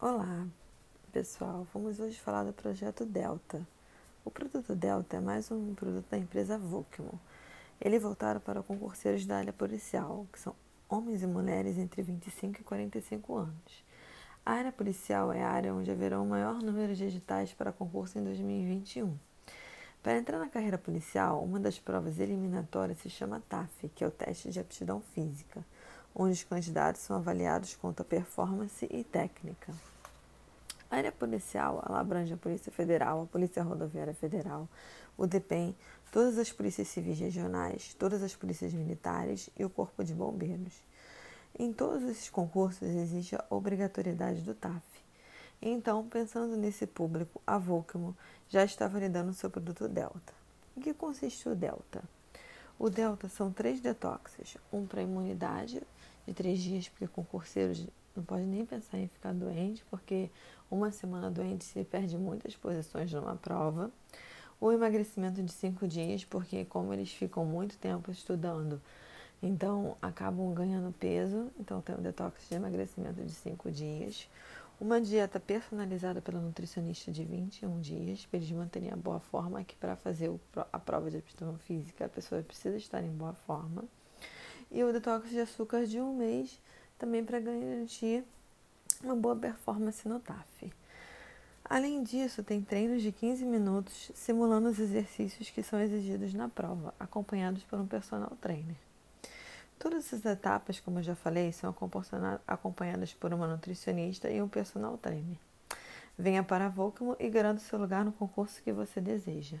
Olá, pessoal. Vamos hoje falar do projeto Delta. O produto Delta é mais um produto da empresa Volkman. Ele é voltado para concurseiros da área policial, que são homens e mulheres entre 25 e 45 anos. A área policial é a área onde haverá o maior número de editais para concurso em 2021. Para entrar na carreira policial, uma das provas eliminatórias se chama TAF, que é o teste de aptidão física onde os candidatos são avaliados quanto a performance e técnica. A área policial ela abrange a Polícia Federal, a Polícia Rodoviária Federal, o DEPEN, todas as polícias civis regionais, todas as polícias militares e o Corpo de Bombeiros. Em todos esses concursos existe a obrigatoriedade do TAF. Então, pensando nesse público, a Volcamo já está validando seu produto Delta. Em que consiste o Delta? O Delta são três detoxes, um para imunidade, de três dias, porque concurseiros não pode nem pensar em ficar doente, porque uma semana doente se perde muitas posições numa prova. O emagrecimento de cinco dias, porque como eles ficam muito tempo estudando, então acabam ganhando peso, então tem um detox de emagrecimento de cinco dias. Uma dieta personalizada pelo nutricionista de 21 dias, para eles manterem a boa forma, que para fazer a prova de aptidão física a pessoa precisa estar em boa forma e o detox de açúcar de um mês, também para garantir uma boa performance no TAF. Além disso, tem treinos de 15 minutos simulando os exercícios que são exigidos na prova, acompanhados por um personal trainer. Todas essas etapas, como eu já falei, são acompanhadas por uma nutricionista e um personal trainer. Venha para a Volcamo e garanta seu lugar no concurso que você deseja.